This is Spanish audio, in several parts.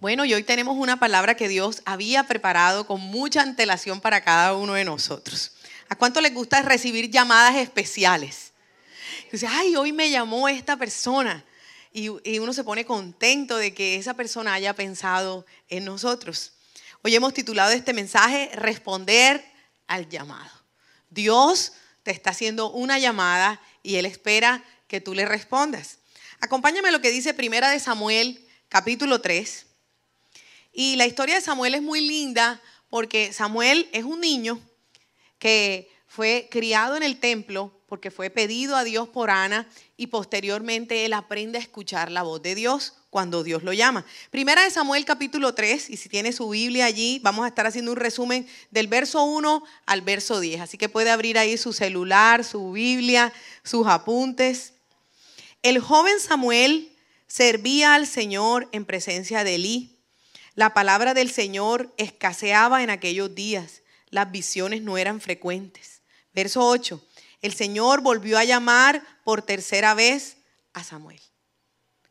Bueno, y hoy tenemos una palabra que Dios había preparado con mucha antelación para cada uno de nosotros. ¿A cuánto les gusta recibir llamadas especiales? Dice, ay, hoy me llamó esta persona. Y, y uno se pone contento de que esa persona haya pensado en nosotros. Hoy hemos titulado este mensaje Responder al llamado. Dios te está haciendo una llamada y Él espera que tú le respondas. Acompáñame a lo que dice Primera de Samuel, capítulo 3. Y la historia de Samuel es muy linda porque Samuel es un niño que fue criado en el templo porque fue pedido a Dios por Ana y posteriormente él aprende a escuchar la voz de Dios cuando Dios lo llama. Primera de Samuel capítulo 3, y si tiene su Biblia allí, vamos a estar haciendo un resumen del verso 1 al verso 10. Así que puede abrir ahí su celular, su Biblia, sus apuntes. El joven Samuel servía al Señor en presencia de Elí. La palabra del Señor escaseaba en aquellos días. Las visiones no eran frecuentes. Verso 8. El Señor volvió a llamar por tercera vez a Samuel.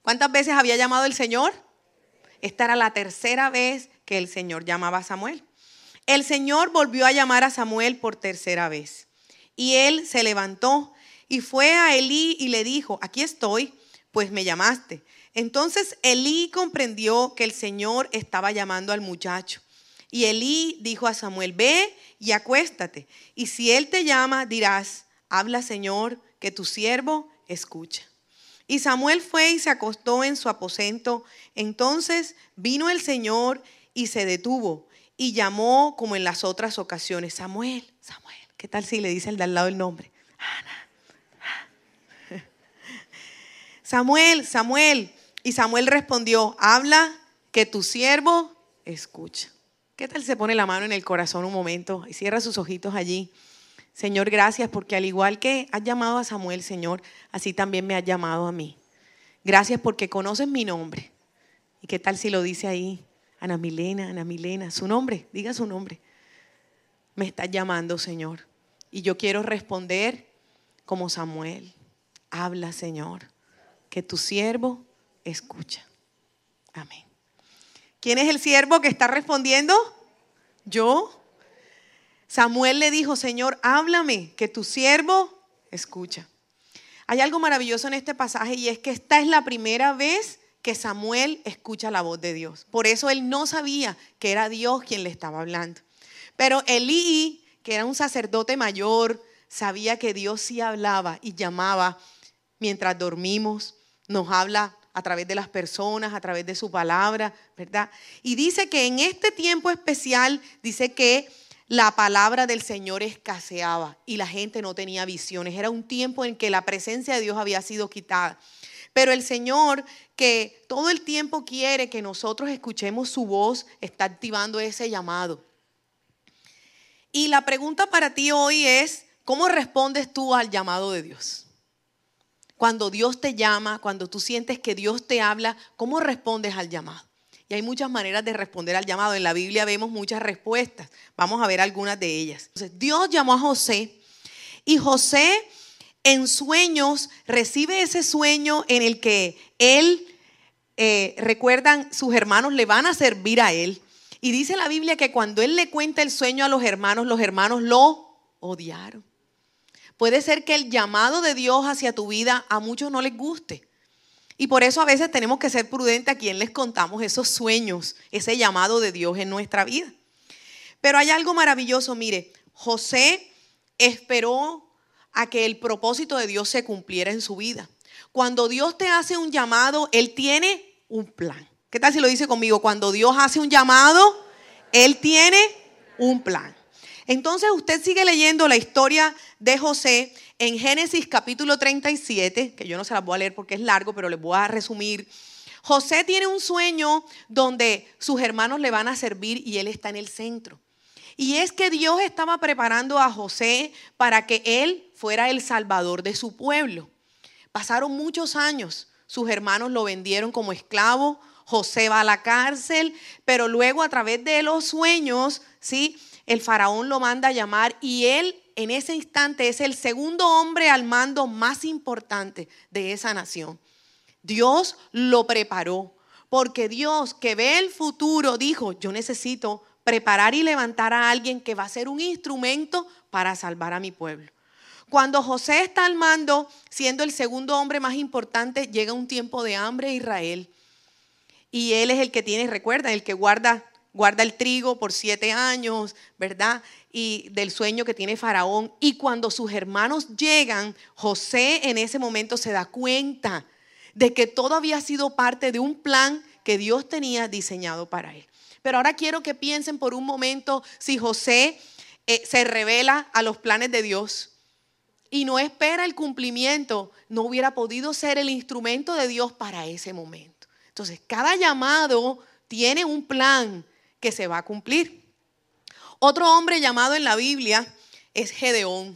¿Cuántas veces había llamado el Señor? Esta era la tercera vez que el Señor llamaba a Samuel. El Señor volvió a llamar a Samuel por tercera vez. Y él se levantó y fue a Elí y le dijo, aquí estoy, pues me llamaste. Entonces Elí comprendió que el Señor estaba llamando al muchacho. Y Elí dijo a Samuel, ve y acuéstate. Y si él te llama, dirás, habla Señor, que tu siervo escucha. Y Samuel fue y se acostó en su aposento. Entonces vino el Señor y se detuvo y llamó como en las otras ocasiones, Samuel, Samuel. ¿Qué tal si le dice el de al lado el nombre? Ana. Samuel, Samuel. Y Samuel respondió, habla que tu siervo escucha. ¿Qué tal se pone la mano en el corazón un momento y cierra sus ojitos allí? Señor, gracias porque al igual que has llamado a Samuel, Señor, así también me has llamado a mí. Gracias porque conoces mi nombre. ¿Y qué tal si lo dice ahí? Ana Milena, Ana Milena, su nombre, diga su nombre. Me estás llamando, Señor. Y yo quiero responder como Samuel. Habla, Señor, que tu siervo escucha. Amén. ¿Quién es el siervo que está respondiendo? Yo. Samuel le dijo, Señor, háblame, que tu siervo escucha. Hay algo maravilloso en este pasaje y es que esta es la primera vez que Samuel escucha la voz de Dios. Por eso él no sabía que era Dios quien le estaba hablando. Pero Elí, que era un sacerdote mayor, sabía que Dios sí hablaba y llamaba mientras dormimos, nos habla a través de las personas, a través de su palabra, ¿verdad? Y dice que en este tiempo especial, dice que la palabra del Señor escaseaba y la gente no tenía visiones. Era un tiempo en que la presencia de Dios había sido quitada. Pero el Señor, que todo el tiempo quiere que nosotros escuchemos su voz, está activando ese llamado. Y la pregunta para ti hoy es, ¿cómo respondes tú al llamado de Dios? Cuando Dios te llama, cuando tú sientes que Dios te habla, ¿cómo respondes al llamado? Y hay muchas maneras de responder al llamado. En la Biblia vemos muchas respuestas. Vamos a ver algunas de ellas. Entonces, Dios llamó a José y José en sueños recibe ese sueño en el que él, eh, recuerdan, sus hermanos le van a servir a él. Y dice la Biblia que cuando él le cuenta el sueño a los hermanos, los hermanos lo odiaron. Puede ser que el llamado de Dios hacia tu vida a muchos no les guste. Y por eso a veces tenemos que ser prudentes a quien les contamos esos sueños, ese llamado de Dios en nuestra vida. Pero hay algo maravilloso, mire, José esperó a que el propósito de Dios se cumpliera en su vida. Cuando Dios te hace un llamado, Él tiene un plan. ¿Qué tal si lo dice conmigo? Cuando Dios hace un llamado, Él tiene un plan. Entonces usted sigue leyendo la historia de José en Génesis capítulo 37, que yo no se las voy a leer porque es largo, pero les voy a resumir. José tiene un sueño donde sus hermanos le van a servir y él está en el centro. Y es que Dios estaba preparando a José para que él fuera el salvador de su pueblo. Pasaron muchos años, sus hermanos lo vendieron como esclavo, José va a la cárcel, pero luego a través de los sueños, ¿sí? El faraón lo manda a llamar y él en ese instante es el segundo hombre al mando más importante de esa nación. Dios lo preparó Porque Dios que ve el futuro dijo, yo necesito preparar y levantar a alguien que va a ser un instrumento para salvar a mi pueblo. Cuando José está al mando, siendo el segundo hombre más importante, llega un tiempo de hambre a Israel. Y él es el que tiene, recuerda, el que guarda, guarda el trigo por siete años, ¿verdad? Y del sueño que tiene Faraón. Y cuando sus hermanos llegan, José en ese momento se da cuenta de que todo había sido parte de un plan que Dios tenía diseñado para él. Pero ahora quiero que piensen por un momento si José eh, se revela a los planes de Dios y no espera el cumplimiento, no hubiera podido ser el instrumento de Dios para ese momento. Entonces, cada llamado tiene un plan que se va a cumplir. Otro hombre llamado en la Biblia es Gedeón.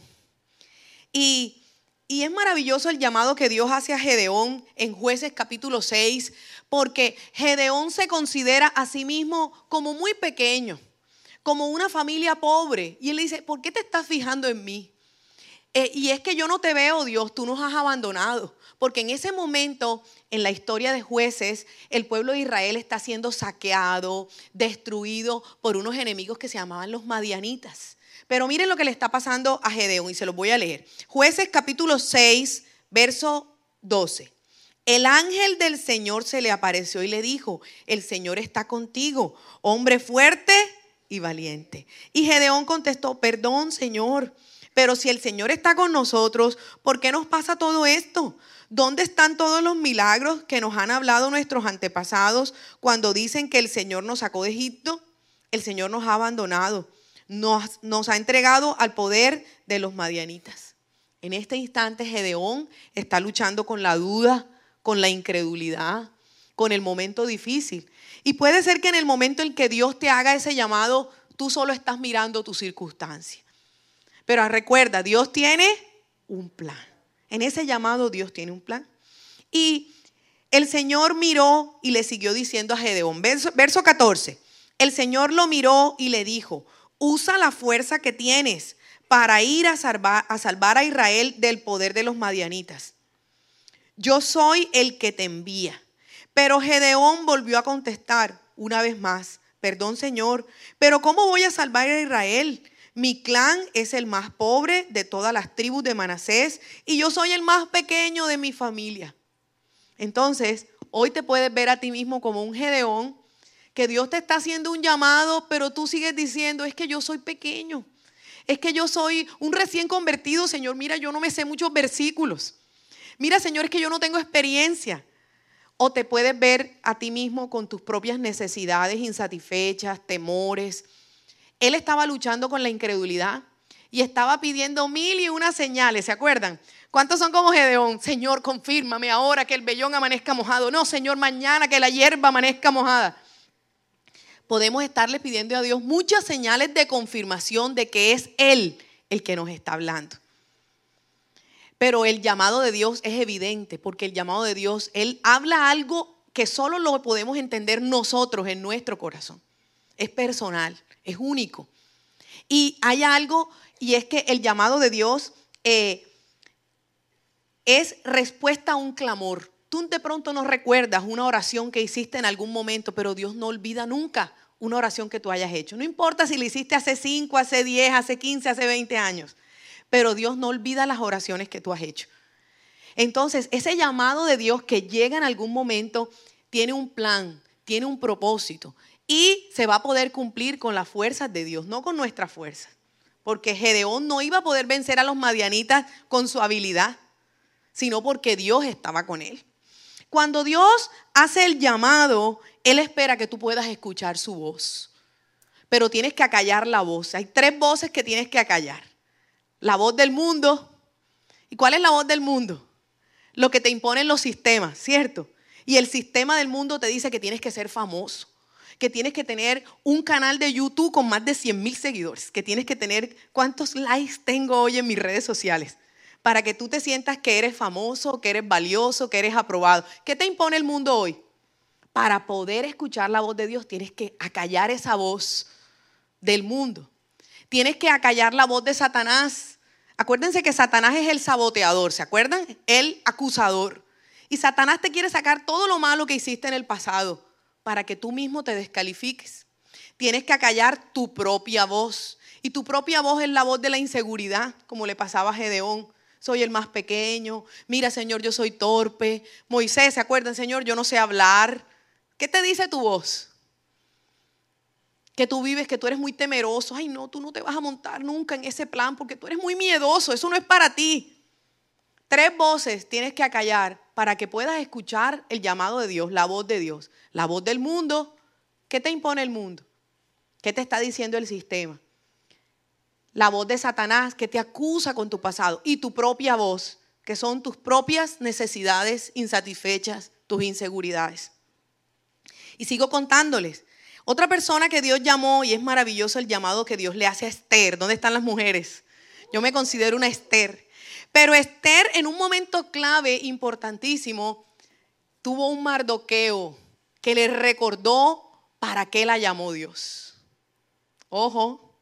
Y, y, es maravilloso el llamado que Dios hace a Gedeón en jueces capítulo 6, porque Gedeón se considera a sí mismo como muy pequeño, como una familia pobre. Y él le dice, ¿por qué te estás fijando en mí? Eh, y es que yo no te veo, Dios, tú nos has abandonado. Porque en ese momento, en la historia de jueces, el pueblo de Israel está siendo saqueado, destruido por unos enemigos que se llamaban los madianitas. Pero miren lo que le está pasando a Gedeón y se los voy a leer. Jueces capítulo 6, verso 12. El ángel del Señor se le apareció y le dijo, el Señor está contigo, hombre fuerte y valiente. Y Gedeón contestó, perdón, Señor pero si el Señor está con nosotros, ¿por qué nos pasa todo esto? ¿Dónde están todos los milagros que nos han hablado nuestros antepasados cuando dicen que el Señor nos sacó de Egipto? El Señor nos ha abandonado, nos, ha entregado al poder de los madianitas. En este instante Gedeón está luchando con la duda, con la incredulidad, con el momento difícil. Y puede ser que en el momento en que Dios te haga ese llamado, tú solo estás mirando tu circunstancia. Pero recuerda, Dios tiene un plan. En ese llamado Dios tiene un plan. Y el Señor miró y le siguió diciendo a Gedeón, verso, 14, el Señor lo miró y le dijo, usa la fuerza que tienes para ir a salvar, a salvar a Israel del poder de los madianitas. Yo soy el que te envía. Pero Gedeón volvió a contestar una vez más, perdón Señor, pero ¿cómo voy a salvar a Israel? Mi clan es el más pobre de todas las tribus de Manasés y yo soy el más pequeño de mi familia. Entonces, hoy te puedes ver a ti mismo como un Gedeón, que Dios te está haciendo un llamado, pero tú sigues diciendo, es que yo soy pequeño. Es que yo soy un recién convertido, Señor. Mira, yo no me sé muchos versículos. Mira, Señor, es que yo no tengo experiencia. O te puedes ver a ti mismo con tus propias necesidades insatisfechas, temores, él estaba luchando con la incredulidad y estaba pidiendo mil y una señales, ¿se acuerdan? ¿Cuántos son como Gedeón? Señor, confírmame ahora que el vellón amanezca mojado. No, Señor, mañana que la hierba amanezca mojada. Podemos estarle pidiendo a Dios muchas señales de confirmación de que es Él el que nos está hablando. Pero el llamado de Dios es evidente, porque el llamado de Dios, Él habla algo que solo lo podemos entender nosotros en nuestro corazón. Es personal es único. Y hay algo, y es que el llamado de Dios eh, es respuesta a un clamor. Tú de pronto no recuerdas una oración que hiciste en algún momento, pero Dios no olvida nunca una oración que tú hayas hecho. No importa si la hiciste hace 5, hace 10, hace 15, hace 20 años, pero Dios no olvida las oraciones que tú has hecho. Entonces, ese llamado de Dios que llega en algún momento tiene un plan, tiene un propósito y se va a poder cumplir con las fuerzas de Dios, no con nuestras fuerzas. Porque Gedeón no iba a poder vencer a los madianitas con su habilidad, sino porque Dios estaba con él. Cuando Dios hace el llamado, Él espera que tú puedas escuchar su voz. Pero tienes que acallar la voz. Hay tres voces que tienes que acallar. La voz del mundo. ¿Y cuál es la voz del mundo? Lo que te imponen los sistemas, ¿cierto? Y el sistema del mundo te dice que tienes que ser famoso que tienes que tener un canal de YouTube con más de 100 mil seguidores, que tienes que tener cuántos likes tengo hoy en mis redes sociales, para que tú te sientas que eres famoso, que eres valioso, que eres aprobado. ¿Qué te impone el mundo hoy? Para poder escuchar la voz de Dios tienes que acallar esa voz del mundo. Tienes que acallar la voz de Satanás. Acuérdense que Satanás es el saboteador, ¿se acuerdan? El acusador. Y Satanás te quiere sacar todo lo malo que hiciste en el pasado para que tú mismo te descalifiques. Tienes que acallar tu propia voz. Y tu propia voz es la voz de la inseguridad, como le pasaba a Gedeón. Soy el más pequeño. Mira, Señor, yo soy torpe. Moisés, ¿se acuerdan, Señor? Yo no sé hablar. ¿Qué te dice tu voz? Que tú vives, que tú eres muy temeroso. Ay, no, tú no te vas a montar nunca en ese plan porque tú eres muy miedoso. Eso no es para ti. Tres voces tienes que acallar para que puedas escuchar el llamado de Dios, la voz de Dios. La voz del mundo. ¿Qué te impone el mundo? ¿Qué te está diciendo el sistema? La voz de Satanás que te acusa con tu pasado y tu propia voz, que son tus propias necesidades insatisfechas, tus inseguridades. Y sigo contándoles. Otra persona que Dios llamó, y es maravilloso el llamado que Dios le hace a Esther. ¿Dónde están las mujeres? Yo me considero una Esther. Pero Esther en un momento clave, importantísimo, tuvo un mardoqueo que le recordó para qué la llamó Dios. Ojo,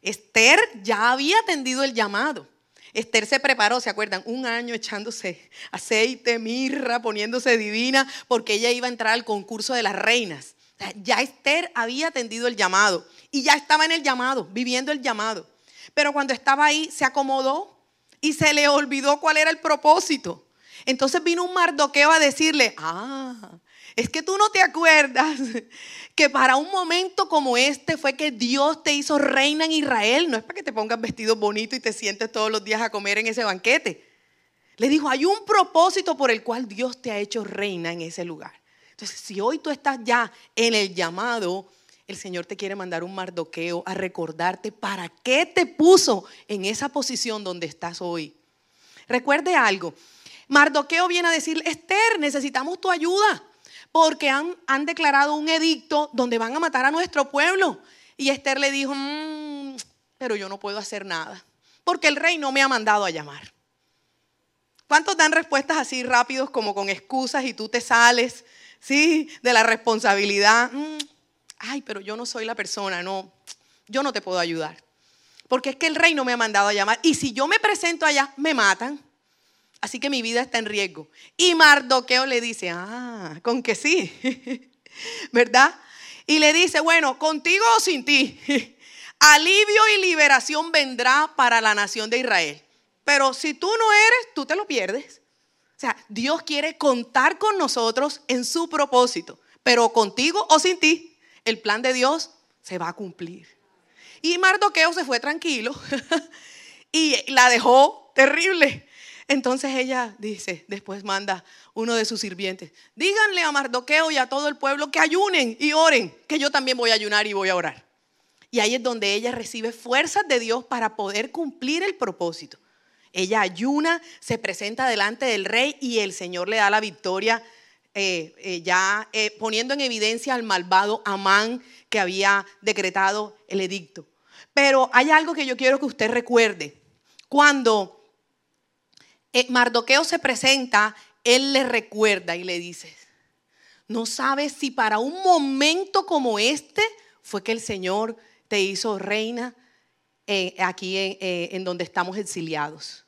Esther ya había atendido el llamado. Esther se preparó, ¿se acuerdan? Un año echándose aceite, mirra, poniéndose divina, porque ella iba a entrar al concurso de las reinas. ya Esther había atendido el llamado y ya estaba en el llamado, viviendo el llamado. Pero cuando estaba ahí, se acomodó y se le olvidó cuál era el propósito. Entonces vino un mardoqueo a decirle, ah, es que tú no te acuerdas que para un momento como este fue que Dios te hizo reina en Israel. No es para que te pongas vestido bonito y te sientes todos los días a comer en ese banquete. Le dijo, hay un propósito por el cual Dios te ha hecho reina en ese lugar. Entonces, si hoy tú estás ya en el llamado, el Señor te quiere mandar un mardoqueo a recordarte para qué te puso en esa posición donde estás hoy. Recuerde algo. Mardoqueo viene a decir, Esther, necesitamos tu ayuda porque han, declarado un edicto donde van a matar a nuestro pueblo. Y Esther le dijo, mm, pero yo no puedo hacer nada, porque el rey no me ha mandado a llamar. ¿Cuántos dan respuestas así rápidos como con excusas y tú te sales, sí, de la responsabilidad? Mm, ay, pero yo no soy la persona, no, yo no te puedo ayudar. Porque es que el rey no me ha mandado a llamar. Y si yo me presento allá, me matan. Así que mi vida está en riesgo. Y Mardoqueo le dice, ah, con que sí, ¿verdad? Y le dice, bueno, contigo o sin ti, alivio y liberación vendrá para la nación de Israel. Pero si tú no eres, tú te lo pierdes. O sea, Dios quiere contar con nosotros en su propósito, pero contigo o sin ti, el plan de Dios se va a cumplir. Y Mardoqueo se fue tranquilo y la dejó terrible. Entonces ella dice, después manda uno de sus sirvientes, díganle a Mardoqueo y a todo el pueblo que ayunen y oren, que yo también voy a ayunar y voy a orar. Y ahí es donde ella recibe fuerzas de Dios para poder cumplir el propósito. Ella ayuna, se presenta delante del rey y el Señor le da la victoria, eh, eh, ya eh, poniendo en evidencia al malvado Amán que había decretado el edicto. Pero hay algo que yo quiero que usted recuerde. Cuando Mardoqueo se presenta, él le recuerda y le dice, no sabes si para un momento como este fue que el Señor te hizo reina eh, aquí eh, en donde estamos exiliados.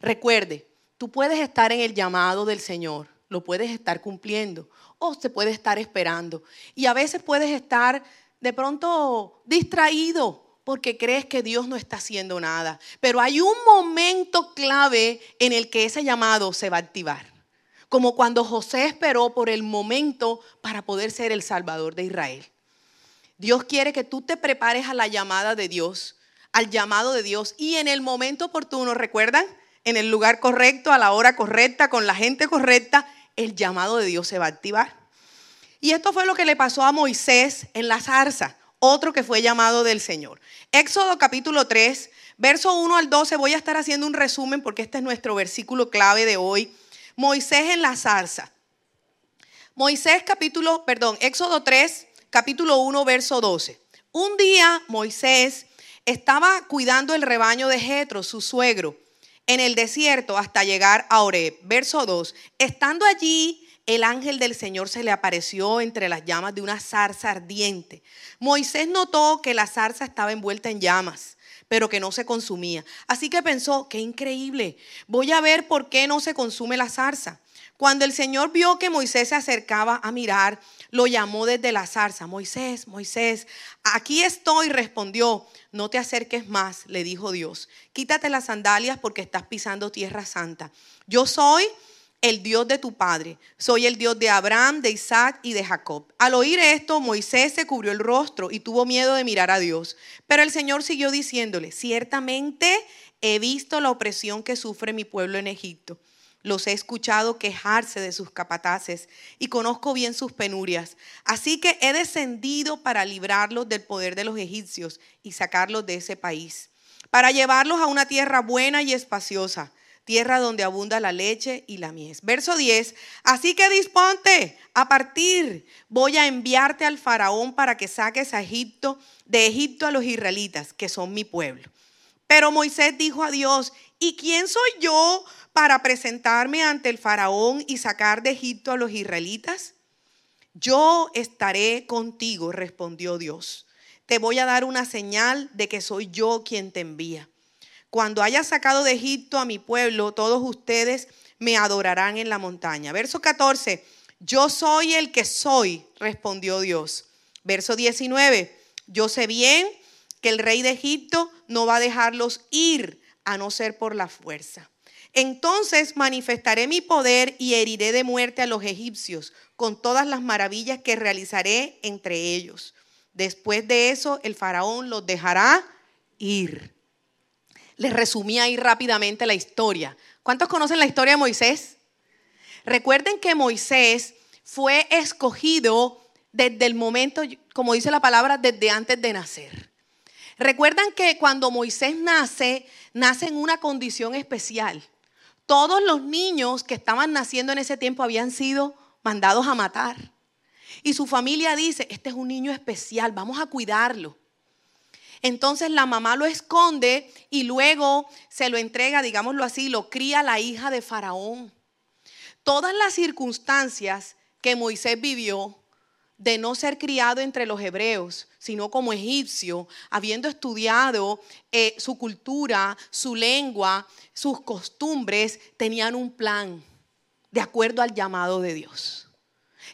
Recuerde, tú puedes estar en el llamado del Señor, lo puedes estar cumpliendo o se puede estar esperando. Y a veces puedes estar de pronto distraído porque crees que Dios no está haciendo nada. Pero hay un momento clave en el que ese llamado se va a activar. Como cuando José esperó por el momento para poder ser el Salvador de Israel. Dios quiere que tú te prepares a la llamada de Dios, al llamado de Dios y en el momento oportuno, ¿recuerdan? En el lugar correcto, a la hora correcta, con la gente correcta, el llamado de Dios se va a activar. Y esto fue lo que le pasó a Moisés en la zarza otro que fue llamado del Señor. Éxodo capítulo 3, verso 1 al 12, voy a estar haciendo un resumen porque este es nuestro versículo clave de hoy. Moisés en la zarza. Moisés capítulo, perdón, Éxodo 3, capítulo 1, verso 12. Un día Moisés estaba cuidando el rebaño de Jetro, su suegro, en el desierto hasta llegar a Oreb. Verso 2. Estando allí, el ángel del Señor se le apareció entre las llamas de una zarza ardiente. Moisés notó que la zarza estaba envuelta en llamas, pero que no se consumía. Así que pensó, qué increíble, voy a ver por qué no se consume la zarza. Cuando el Señor vio que Moisés se acercaba a mirar, lo llamó desde la zarza. Moisés, Moisés, aquí estoy, respondió. No te acerques más, le dijo Dios. Quítate las sandalias porque estás pisando tierra santa. Yo soy el Dios de tu padre. Soy el Dios de Abraham, de Isaac y de Jacob. Al oír esto, Moisés se cubrió el rostro y tuvo miedo de mirar a Dios. Pero el Señor siguió diciéndole, ciertamente he visto la opresión que sufre mi pueblo en Egipto. Los he escuchado quejarse de sus capataces y conozco bien sus penurias. Así que he descendido para librarlos del poder de los egipcios y sacarlos de ese país, para llevarlos a una tierra buena y espaciosa tierra donde abunda la leche y la mies. Verso 10, así que disponte a partir, voy a enviarte al faraón para que saques a Egipto, de Egipto a los israelitas, que son mi pueblo. Pero Moisés dijo a Dios, ¿y quién soy yo para presentarme ante el faraón y sacar de Egipto a los israelitas? Yo estaré contigo, respondió Dios. Te voy a dar una señal de que soy yo quien te envía. Cuando haya sacado de Egipto a mi pueblo, todos ustedes me adorarán en la montaña. Verso 14, yo soy el que soy, respondió Dios. Verso 19, yo sé bien que el rey de Egipto no va a dejarlos ir a no ser por la fuerza. Entonces manifestaré mi poder y heriré de muerte a los egipcios con todas las maravillas que realizaré entre ellos. Después de eso, el faraón los dejará ir les resumí ahí rápidamente la historia. ¿Cuántos conocen la historia de Moisés? Recuerden que Moisés fue escogido desde el momento, como dice la palabra, desde antes de nacer. Recuerdan que cuando Moisés nace, nace en una condición especial. Todos los niños que estaban naciendo en ese tiempo habían sido mandados a matar. Y su familia dice, este es un niño especial, vamos a cuidarlo. Entonces la mamá lo esconde y luego se lo entrega, digámoslo así, lo cría la hija de Faraón. Todas las circunstancias que Moisés vivió de no ser criado entre los hebreos, sino como egipcio, habiendo estudiado eh, su cultura, su lengua, sus costumbres, tenían un plan de acuerdo al llamado de Dios.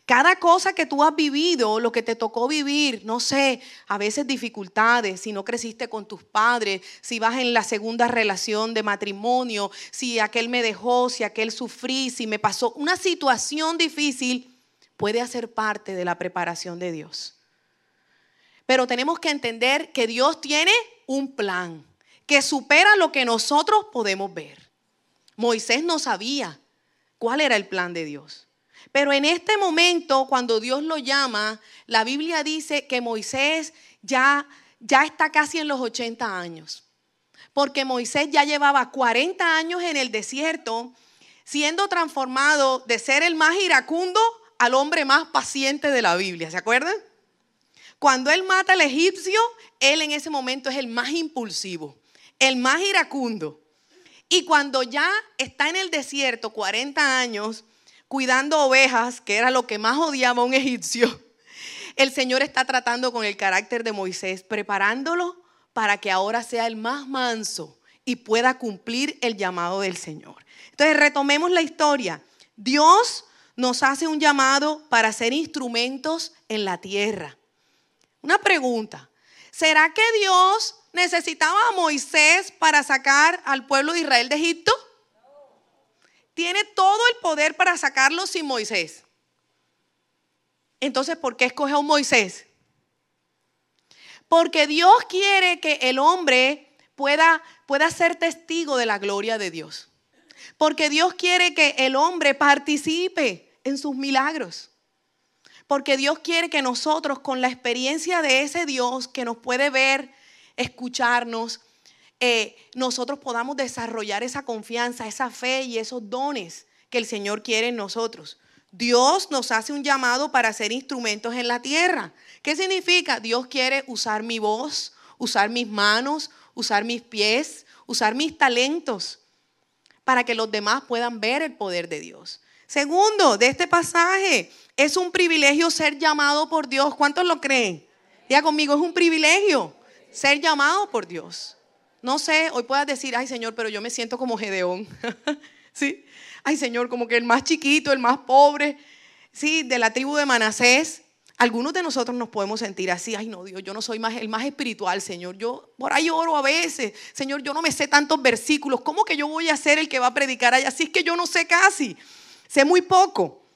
Cada cosa que tú has vivido, lo que te tocó vivir, no sé, a veces dificultades, si no creciste con tus padres, si vas en la segunda relación de matrimonio, si aquel me dejó, si aquel sufrí, si me pasó una situación difícil, puede hacer parte de la preparación de Dios. Pero tenemos que entender que Dios tiene un plan que supera lo que nosotros podemos ver. Moisés no sabía cuál era el plan de Dios. Pero en este momento, cuando Dios lo llama, la Biblia dice que Moisés ya, ya está casi en los 80 años. Porque Moisés ya llevaba 40 años en el desierto, siendo transformado de ser el más iracundo al hombre más paciente de la Biblia. ¿Se acuerdan? Cuando él mata al egipcio, él en ese momento es el más impulsivo, el más iracundo. Y cuando ya está en el desierto 40 años, cuidando ovejas, que era lo que más odiaba un egipcio, el Señor está tratando con el carácter de Moisés, preparándolo para que ahora sea el más manso y pueda cumplir el llamado del Señor. Entonces retomemos la historia. Dios nos hace un llamado para ser instrumentos en la tierra. Una pregunta, ¿será que Dios necesitaba a Moisés para sacar al pueblo de Israel de Egipto? Tiene todo el poder para sacarlo sin Moisés. Entonces, ¿por qué escoge a un Moisés? Porque Dios quiere que el hombre pueda, pueda ser testigo de la gloria de Dios. Porque Dios quiere que el hombre participe en sus milagros. Porque Dios quiere que nosotros, con la experiencia de ese Dios que nos puede ver, escucharnos, eh, nosotros podamos desarrollar esa confianza, esa fe y esos dones que el Señor quiere en nosotros. Dios nos hace un llamado para ser instrumentos en la tierra. ¿Qué significa? Dios quiere usar mi voz, usar mis manos, usar mis pies, usar mis talentos para que los demás puedan ver el poder de Dios. Segundo, de este pasaje, es un privilegio ser llamado por Dios. ¿Cuántos lo creen? Diga conmigo, es un privilegio ser llamado por Dios. No sé, hoy puedas decir, ay Señor, pero yo me siento como Gedeón. ¿Sí? ay Señor, como que el más chiquito, el más pobre, sí, de la tribu de Manasés. Algunos de nosotros nos podemos sentir así, ay no, Dios, yo no soy más, el más espiritual, Señor. Yo por ahí oro a veces, Señor, yo no me sé tantos versículos. ¿Cómo que yo voy a ser el que va a predicar allá? Así es que yo no sé casi, sé muy poco.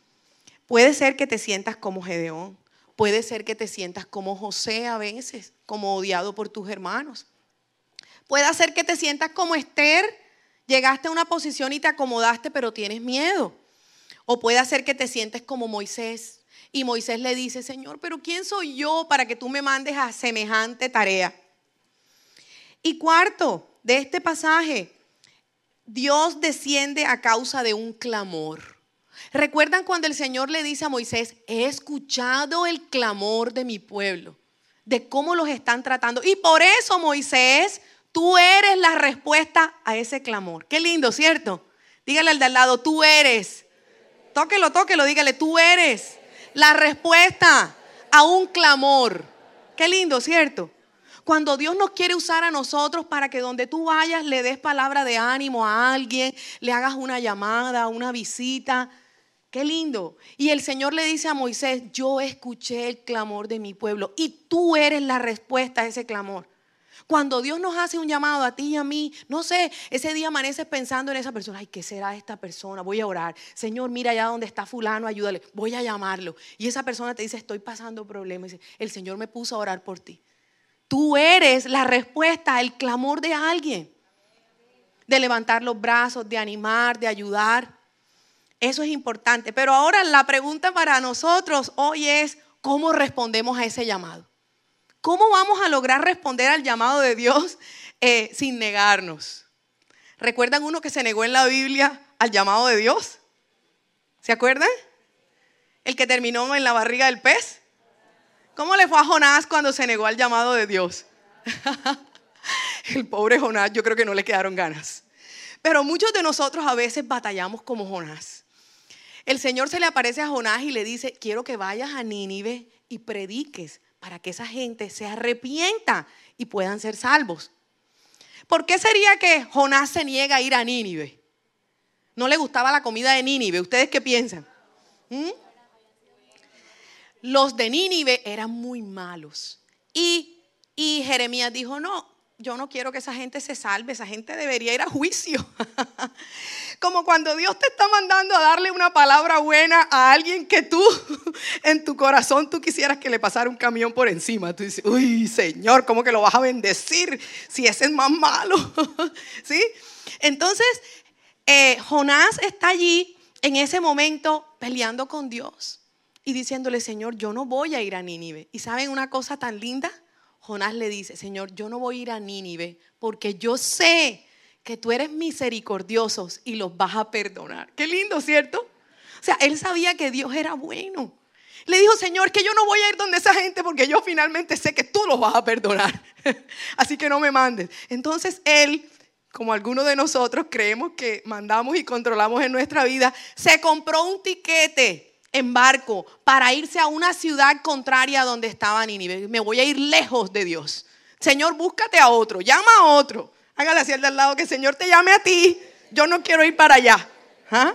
Puede ser que te sientas como Gedeón, puede ser que te sientas como José a veces, como odiado por tus hermanos. Puede ser que te sientas como Esther, llegaste a una posición y te acomodaste, pero tienes miedo. O puede ser que te sientes como Moisés, y Moisés le dice, Señor, pero ¿quién soy yo para que tú me mandes a semejante tarea? Y cuarto, de este pasaje, Dios desciende a causa de un clamor. ¿Recuerdan cuando el Señor le dice a Moisés, he escuchado el clamor de mi pueblo, de cómo los están tratando? Y por eso, Moisés, tú eres la respuesta a ese clamor. Qué lindo, ¿cierto? Dígale al de al lado, tú eres. Tóquelo, tóquelo, dígale, tú eres la respuesta a un clamor. Qué lindo, ¿cierto? Cuando Dios nos quiere usar a nosotros para que donde tú vayas le des palabra de ánimo a alguien, le hagas una llamada, una visita. Qué lindo. Y el Señor le dice a Moisés, yo escuché el clamor de mi pueblo y tú eres la respuesta a ese clamor. Cuando Dios nos hace un llamado a ti y a mí, no sé, ese día amaneces pensando en esa persona, ay, ¿qué será esta persona? Voy a orar. Señor, mira allá donde está fulano, ayúdale. Voy a llamarlo. Y esa persona te dice, estoy pasando problemas. dice, el Señor me puso a orar por ti. Tú eres la respuesta al clamor de alguien. De levantar los brazos, de animar, de ayudar. Eso es importante. Pero ahora la pregunta para nosotros hoy es, ¿cómo respondemos a ese llamado? ¿Cómo vamos a lograr responder al llamado de Dios eh, sin negarnos? ¿Recuerdan uno que se negó en la Biblia al llamado de Dios? ¿Se acuerdan? El que terminó en la barriga del pez. ¿Cómo le fue a Jonás cuando se negó al llamado de Dios? El pobre Jonás, yo creo que no le quedaron ganas. Pero muchos de nosotros a veces batallamos como Jonás. El Señor se le aparece a Jonás y le dice, quiero que vayas a Nínive y prediques para que esa gente se arrepienta y puedan ser salvos. ¿Por qué sería que Jonás se niega a ir a Nínive? No le gustaba la comida de Nínive. ¿Ustedes qué piensan? ¿Mm? Los de Nínive eran muy malos. Y, y Jeremías dijo, no, yo no quiero que esa gente se salve, esa gente debería ir a juicio. Como cuando Dios te está mandando a darle una palabra buena a alguien que tú en tu corazón tú quisieras que le pasara un camión por encima. Tú dices, uy, Señor, ¿cómo que lo vas a bendecir si ese es más malo? ¿Sí? Entonces, eh, Jonás está allí en ese momento peleando con Dios y diciéndole, Señor, yo no voy a ir a Nínive. ¿Y saben una cosa tan linda? Jonás le dice, Señor, yo no voy a ir a Nínive porque yo sé que tú eres misericordioso y los vas a perdonar. Qué lindo, ¿cierto? O sea, él sabía que Dios era bueno. Le dijo, Señor, que yo no voy a ir donde esa gente porque yo finalmente sé que tú los vas a perdonar. Así que no me mandes. Entonces él, como algunos de nosotros creemos que mandamos y controlamos en nuestra vida, se compró un tiquete en barco para irse a una ciudad contraria donde estaba Nínive. Me voy a ir lejos de Dios. Señor, búscate a otro, llama a otro. Hágale así al de al lado, que el Señor te llame a ti. Yo no quiero ir para allá. ¿Ah?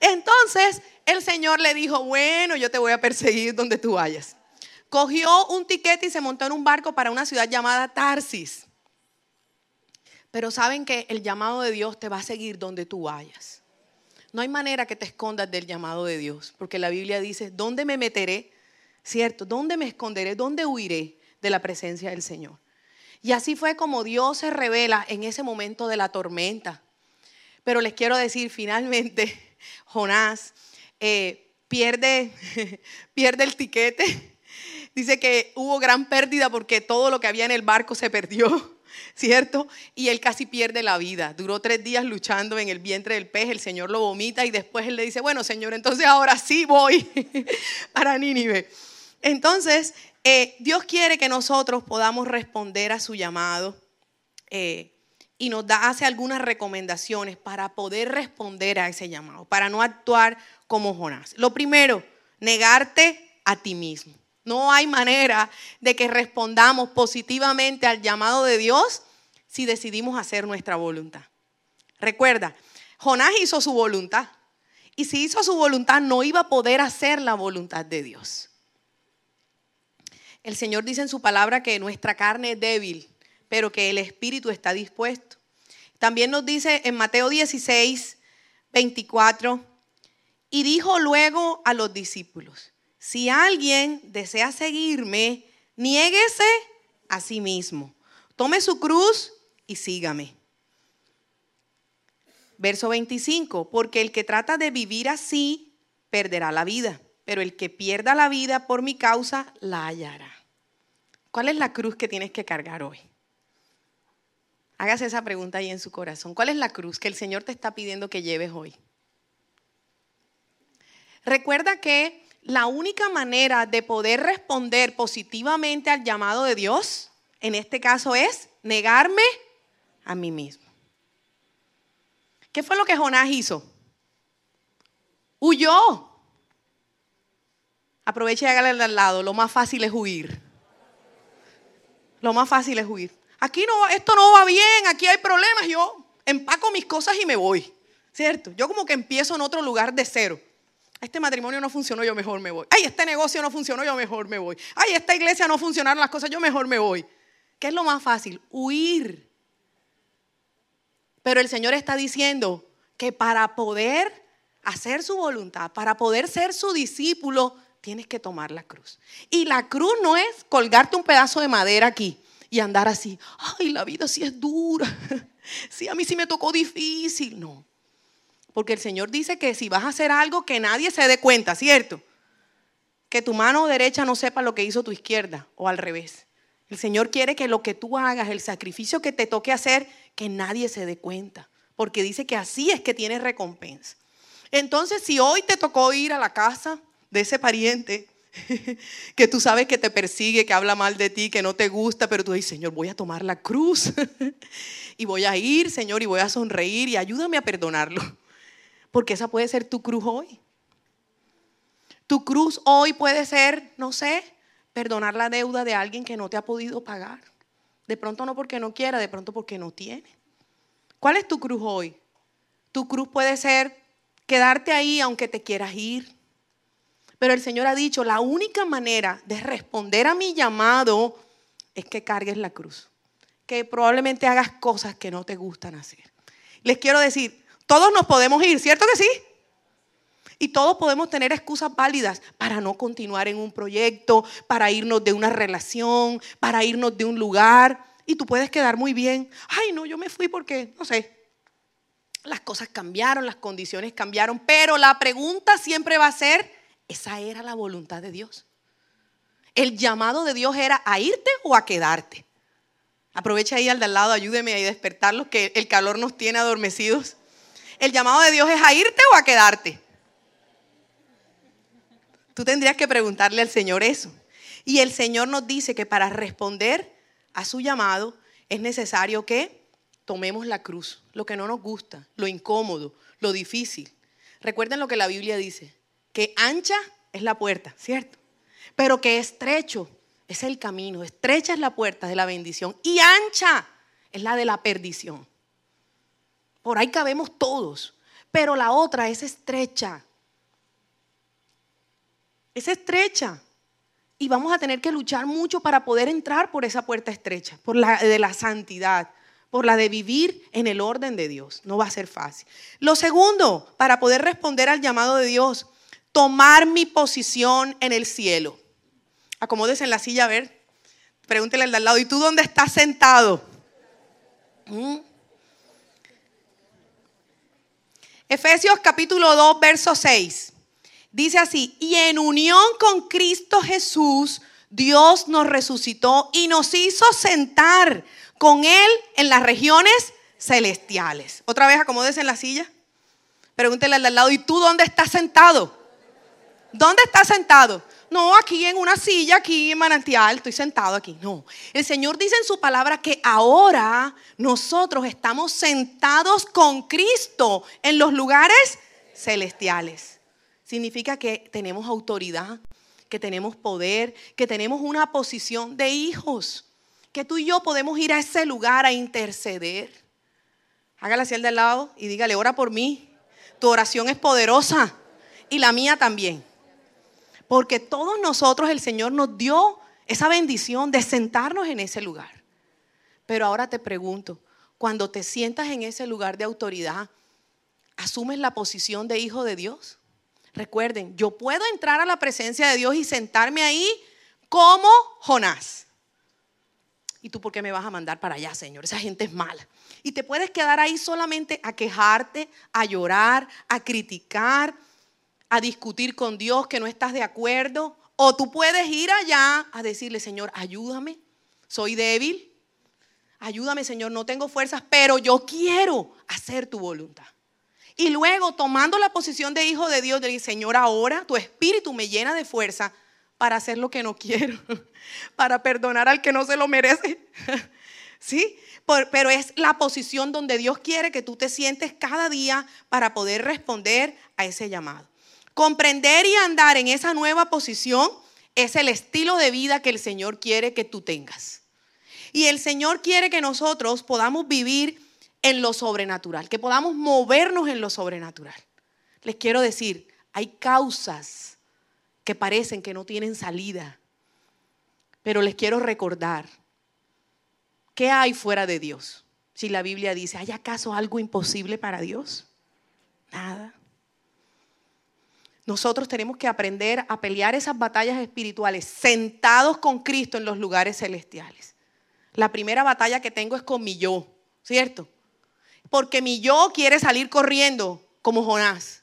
Entonces el Señor le dijo, bueno, yo te voy a perseguir donde tú vayas. Cogió un tiquete y se montó en un barco para una ciudad llamada Tarsis. Pero saben que el llamado de Dios te va a seguir donde tú vayas. No hay manera que te escondas del llamado de Dios, porque la Biblia dice, ¿dónde me meteré? ¿Cierto? ¿Dónde me esconderé? ¿Dónde huiré de la presencia del Señor? Y así fue como Dios se revela en ese momento de la tormenta. Pero les quiero decir, finalmente, Jonás eh, pierde, pierde el tiquete. Dice que hubo gran pérdida porque todo lo que había en el barco se perdió, ¿cierto? Y él casi pierde la vida. Duró tres días luchando en el vientre del pez, el Señor lo vomita y después él le dice, bueno, Señor, entonces ahora sí voy para Nínive. Entonces, eh, Dios quiere que nosotros podamos responder a su llamado eh, y nos da, hace algunas recomendaciones para poder responder a ese llamado, para no actuar como Jonás. Lo primero, negarte a ti mismo. No hay manera de que respondamos positivamente al llamado de Dios si decidimos hacer nuestra voluntad. Recuerda, Jonás hizo su voluntad. Y si hizo su voluntad, no iba a poder hacer la voluntad de Dios. El Señor dice en su palabra que nuestra carne es débil, pero que el espíritu está dispuesto. También nos dice en Mateo 16, 24, y dijo luego a los discípulos, si alguien desea seguirme, niéguese a sí mismo, tome su cruz y sígame. Verso 25, porque el que trata de vivir así, perderá la vida, pero el que pierda la vida por mi causa, la hallará. ¿Cuál es la cruz que tienes que cargar hoy? Hágase esa pregunta ahí en su corazón. ¿Cuál es la cruz que el Señor te está pidiendo que lleves hoy? Recuerda que la única manera de poder responder positivamente al llamado de Dios, en este caso, es negarme a mí mismo. ¿Qué fue lo que Jonás hizo? Huyó. Aprovecha y hágale al lado. Lo más fácil es huir. Lo más fácil es huir. Aquí no, esto no va bien, aquí hay problemas. Yo empaco mis cosas y me voy. ¿Cierto? Yo como que empiezo en otro lugar de cero. Este matrimonio no funcionó, yo mejor me voy. Ay, este negocio no funcionó, yo mejor me voy. Ay, esta iglesia no funcionaron las cosas, yo mejor me voy. ¿Qué es lo más fácil? Huir. Pero el Señor está diciendo que para poder hacer su voluntad, para poder ser su discípulo, tienes que tomar la cruz. Y la cruz no es colgarte un pedazo de madera aquí y andar así. Ay, la vida sí es dura. Sí, a mí sí me tocó difícil. No. Porque el Señor dice que si vas a hacer algo que nadie se dé cuenta, ¿cierto? Que tu mano derecha no sepa lo que hizo tu izquierda o al revés. El Señor quiere que lo que tú hagas, el sacrificio que te toque hacer, que nadie se dé cuenta, porque dice que así es que tienes recompensa. Entonces, si hoy te tocó ir a la casa de ese pariente que tú sabes que te persigue, que habla mal de ti, que no te gusta, pero tú dices, Señor, voy a tomar la cruz y voy a ir, Señor, y voy a sonreír y ayúdame a perdonarlo, porque esa puede ser tu cruz hoy. Tu cruz hoy puede ser, no sé, perdonar la deuda de alguien que no te ha podido pagar. De pronto no porque no quiera, de pronto porque no tiene. ¿Cuál es tu cruz hoy? Tu cruz puede ser quedarte ahí aunque te quieras ir. Pero el Señor ha dicho, la única manera de responder a mi llamado es que cargues la cruz. Que probablemente hagas cosas que no te gustan hacer. Les quiero decir, todos nos podemos ir, ¿cierto que sí? Y todos podemos tener excusas válidas para no continuar en un proyecto, para irnos de una relación, para irnos de un lugar. Y tú puedes quedar muy bien. Ay, no, yo me fui porque, no sé, las cosas cambiaron, las condiciones cambiaron. Pero la pregunta siempre va a ser, ¿esa era la voluntad de Dios? El llamado de Dios era a irte o a quedarte. Aprovecha ahí al de al lado, ayúdeme a despertarlos, que el calor nos tiene adormecidos. El llamado de Dios es a irte o a quedarte. Tú tendrías que preguntarle al Señor eso. Y el Señor nos dice que para responder a su llamado es necesario que tomemos la cruz, lo que no nos gusta, lo incómodo, lo difícil. Recuerden lo que la Biblia dice, que ancha es la puerta, ¿cierto? Pero que estrecho es el camino, estrecha es la puerta de la bendición y ancha es la de la perdición. Por ahí cabemos todos, pero la otra es estrecha es estrecha. Y vamos a tener que luchar mucho para poder entrar por esa puerta estrecha, por la de la santidad, por la de vivir en el orden de Dios. No va a ser fácil. Lo segundo, para poder responder al llamado de Dios, tomar mi posición en el cielo. Acomódese en la silla a ver. Pregúntele al de al lado, ¿y tú dónde estás sentado? ¿Mm? Efesios capítulo 2, verso 6. Dice así, y en unión con Cristo Jesús, Dios nos resucitó y nos hizo sentar con Él en las regiones celestiales. Otra vez acomódese en la silla. Pregúntele al lado, ¿y tú dónde estás sentado? ¿Dónde estás sentado? No, aquí en una silla, aquí en manantial, estoy sentado aquí. No, el Señor dice en su palabra que ahora nosotros estamos sentados con Cristo en los lugares celestiales. Significa que tenemos autoridad, que tenemos poder, que tenemos una posición de hijos, que tú y yo podemos ir a ese lugar a interceder. Hágale hacia el de al lado y dígale, ora por mí. Tu oración es poderosa y la mía también. Porque todos nosotros el Señor nos dio esa bendición de sentarnos en ese lugar. Pero ahora te pregunto, cuando te sientas en ese lugar de autoridad, ¿asumes la posición de hijo de Dios? Recuerden, yo puedo entrar a la presencia de Dios y sentarme ahí como Jonás. ¿Y tú por qué me vas a mandar para allá, Señor? Esa gente es mala. Y te puedes quedar ahí solamente a quejarte, a llorar, a criticar, a discutir con Dios que no estás de acuerdo. O tú puedes ir allá a decirle, Señor, ayúdame, soy débil. Ayúdame, Señor, no tengo fuerzas, pero yo quiero hacer tu voluntad. Y luego, tomando la posición de hijo de Dios, Señor, ahora tu espíritu me llena de fuerza para hacer lo que no quiero, para perdonar al que no se lo merece. ¿Sí? pero es la posición donde Dios quiere que tú te sientes cada día para poder responder a ese llamado. Comprender y andar en esa nueva posición es el estilo de vida que el Señor quiere que tú tengas. Y el Señor quiere que nosotros podamos vivir en lo sobrenatural, que podamos movernos en lo sobrenatural. Les quiero decir, hay causas que parecen que no tienen salida, pero les quiero recordar ¿Qué hay fuera de Dios? Si la Biblia dice, ¿hay acaso algo imposible para Dios? Nada. Nosotros tenemos que aprender a pelear esas batallas espirituales sentados con Cristo en los lugares celestiales. La primera batalla que tengo es con mi yo, ¿cierto? Porque mi yo quiere salir corriendo como Jonás.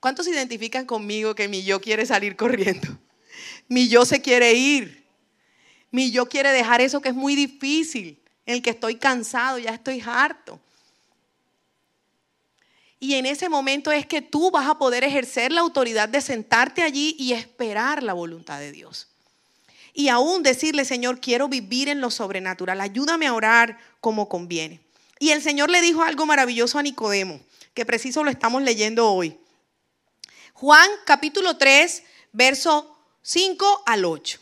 ¿Cuántos se identifican conmigo que mi yo quiere salir corriendo? Mi yo se quiere ir. Mi yo quiere dejar eso que es muy difícil, en el que estoy cansado, ya estoy harto. Y en ese momento es que tú vas a poder ejercer la autoridad de sentarte allí y esperar la voluntad de Dios. Y aún decirle, Señor, quiero vivir en lo sobrenatural, ayúdame a orar como conviene. Y el Señor le dijo algo maravilloso a Nicodemo, que preciso lo estamos leyendo hoy. Juan capítulo 3, verso 5 al 8.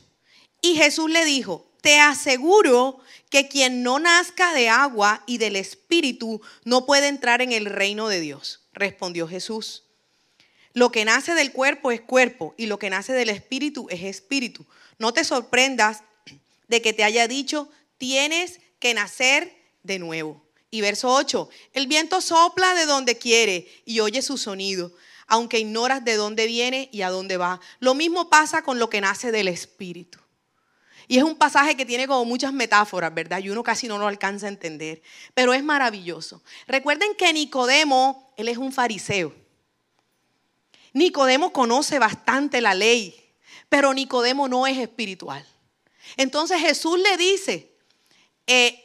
Y Jesús le dijo, te aseguro que quien no nazca de agua y del Espíritu no puede entrar en el reino de Dios. Respondió Jesús. Lo que nace del cuerpo es cuerpo y lo que nace del Espíritu es Espíritu. No te sorprendas de que te haya dicho, tienes que nacer de nuevo. Y verso 8, el viento sopla de donde quiere y oye su sonido, aunque ignoras de dónde viene y a dónde va. Lo mismo pasa con lo que nace del Espíritu. Y es un pasaje que tiene como muchas metáforas, ¿verdad? Y uno casi no lo alcanza a entender. Pero es maravilloso. Recuerden que Nicodemo, él es un fariseo. Nicodemo conoce bastante la ley, pero Nicodemo no es espiritual. Entonces Jesús le dice, eh,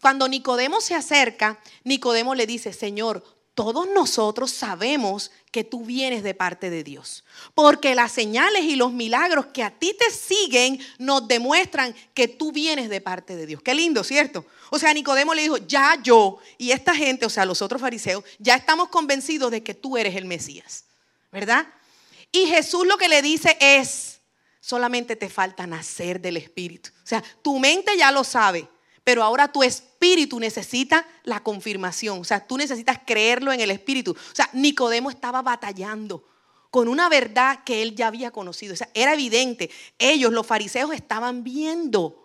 cuando Nicodemo se acerca, Nicodemo le dice, Señor, todos nosotros sabemos que tú vienes de parte de Dios. Porque las señales y los milagros que a ti te siguen nos demuestran que tú vienes de parte de Dios. Qué lindo, ¿cierto? O sea, Nicodemo le dijo, ya yo y esta gente, o sea, los otros fariseos, ya estamos convencidos de que tú eres el Mesías. ¿Verdad? Y Jesús lo que le dice es, solamente te falta nacer del Espíritu. O sea, tu mente ya lo sabe, pero ahora tu espíritu necesita la confirmación. O sea, tú necesitas creerlo en el espíritu. O sea, Nicodemo estaba batallando con una verdad que él ya había conocido. O sea, era evidente. Ellos, los fariseos, estaban viendo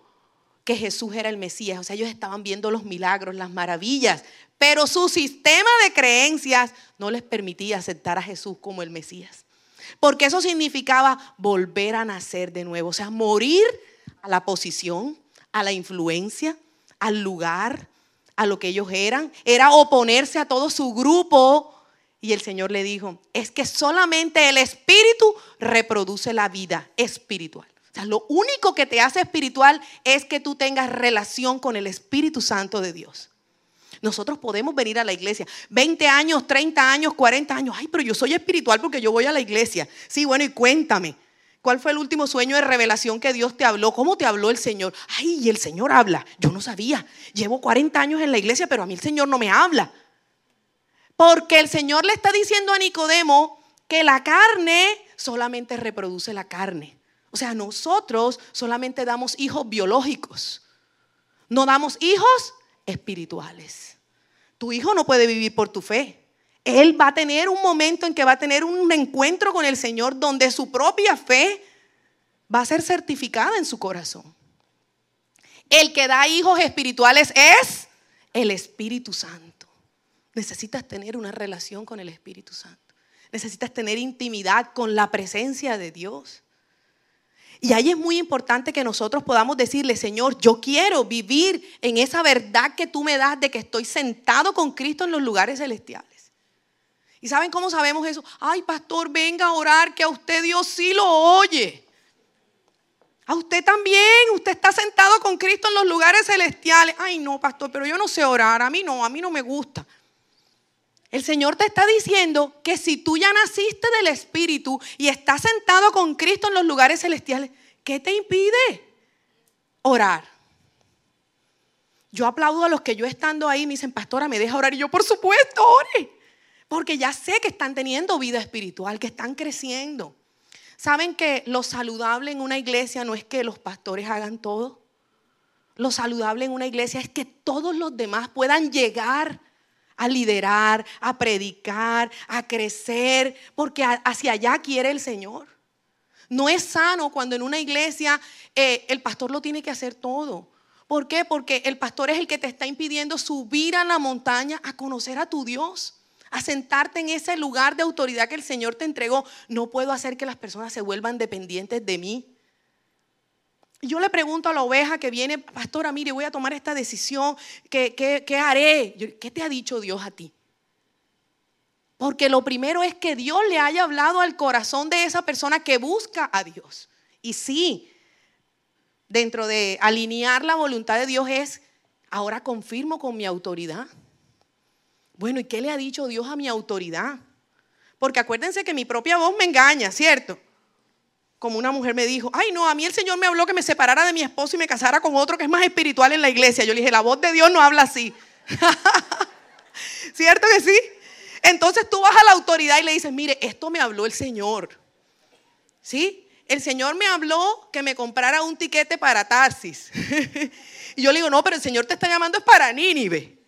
que Jesús era el Mesías. O sea, ellos estaban viendo los milagros, las maravillas. Pero su sistema de creencias no les permitía aceptar a Jesús como el Mesías. Porque eso significaba volver a nacer de nuevo. O sea, morir a la posición, a la influencia, al lugar, a lo que ellos eran, era oponerse a todo su grupo. Y el Señor le dijo, es que solamente el Espíritu reproduce la vida espiritual. O sea, lo único que te hace espiritual es que tú tengas relación con el Espíritu Santo de Dios. Nosotros podemos venir a la iglesia 20 años, 30 años, 40 años. Ay, pero yo soy espiritual porque yo voy a la iglesia. Sí, bueno, y cuéntame. ¿Cuál fue el último sueño de revelación que Dios te habló? ¿Cómo te habló el Señor? Ay, el Señor habla. Yo no sabía. Llevo 40 años en la iglesia, pero a mí el Señor no me habla. Porque el Señor le está diciendo a Nicodemo que la carne solamente reproduce la carne. O sea, nosotros solamente damos hijos biológicos. No damos hijos espirituales. Tu hijo no puede vivir por tu fe. Él va a tener un momento en que va a tener un encuentro con el Señor donde su propia fe va a ser certificada en su corazón. El que da hijos espirituales es el Espíritu Santo. Necesitas tener una relación con el Espíritu Santo. Necesitas tener intimidad con la presencia de Dios. Y ahí es muy importante que nosotros podamos decirle, Señor, yo quiero vivir en esa verdad que tú me das de que estoy sentado con Cristo en los lugares celestiales. ¿Y saben cómo sabemos eso? Ay, pastor, venga a orar, que a usted Dios sí lo oye. A usted también, usted está sentado con Cristo en los lugares celestiales. Ay, no, pastor, pero yo no sé orar, a mí no, a mí no me gusta. El Señor te está diciendo que si tú ya naciste del Espíritu y estás sentado con Cristo en los lugares celestiales, ¿qué te impide orar? Yo aplaudo a los que yo estando ahí me dicen, pastora, ¿me deja orar? Y yo, por supuesto, ore. Porque ya sé que están teniendo vida espiritual, que están creciendo. ¿Saben que lo saludable en una iglesia no es que los pastores hagan todo? Lo saludable en una iglesia es que todos los demás puedan llegar a liderar, a predicar, a crecer, porque hacia allá quiere el Señor. No es sano cuando en una iglesia eh, el pastor lo tiene que hacer todo. ¿Por qué? Porque el pastor es el que te está impidiendo subir a la montaña a conocer a tu Dios, a sentarte en ese lugar de autoridad que el Señor te entregó. No puedo hacer que las personas se vuelvan dependientes de mí. Yo le pregunto a la oveja que viene, pastora, mire, voy a tomar esta decisión, ¿qué, qué, haré? ¿Qué te ha dicho Dios a ti? Porque lo primero es que Dios le haya hablado al corazón de esa persona que busca a Dios. Y sí, dentro de alinear la voluntad de Dios es, ahora confirmo con mi autoridad. Bueno, ¿y qué le ha dicho Dios a mi autoridad? Porque acuérdense que mi propia voz me engaña, ¿cierto? como una mujer me dijo, ay no, a mí el Señor me habló que me separara de mi esposo y me casara con otro que es más espiritual en la iglesia. Yo le dije, la voz de Dios no habla así. ¿Cierto que sí? Entonces tú vas a la autoridad y le dices, mire, esto me habló el Señor. ¿Sí? El Señor me habló que me comprara un tiquete para Tarsis. y yo le digo, no, pero el Señor te está llamando es para Nínive.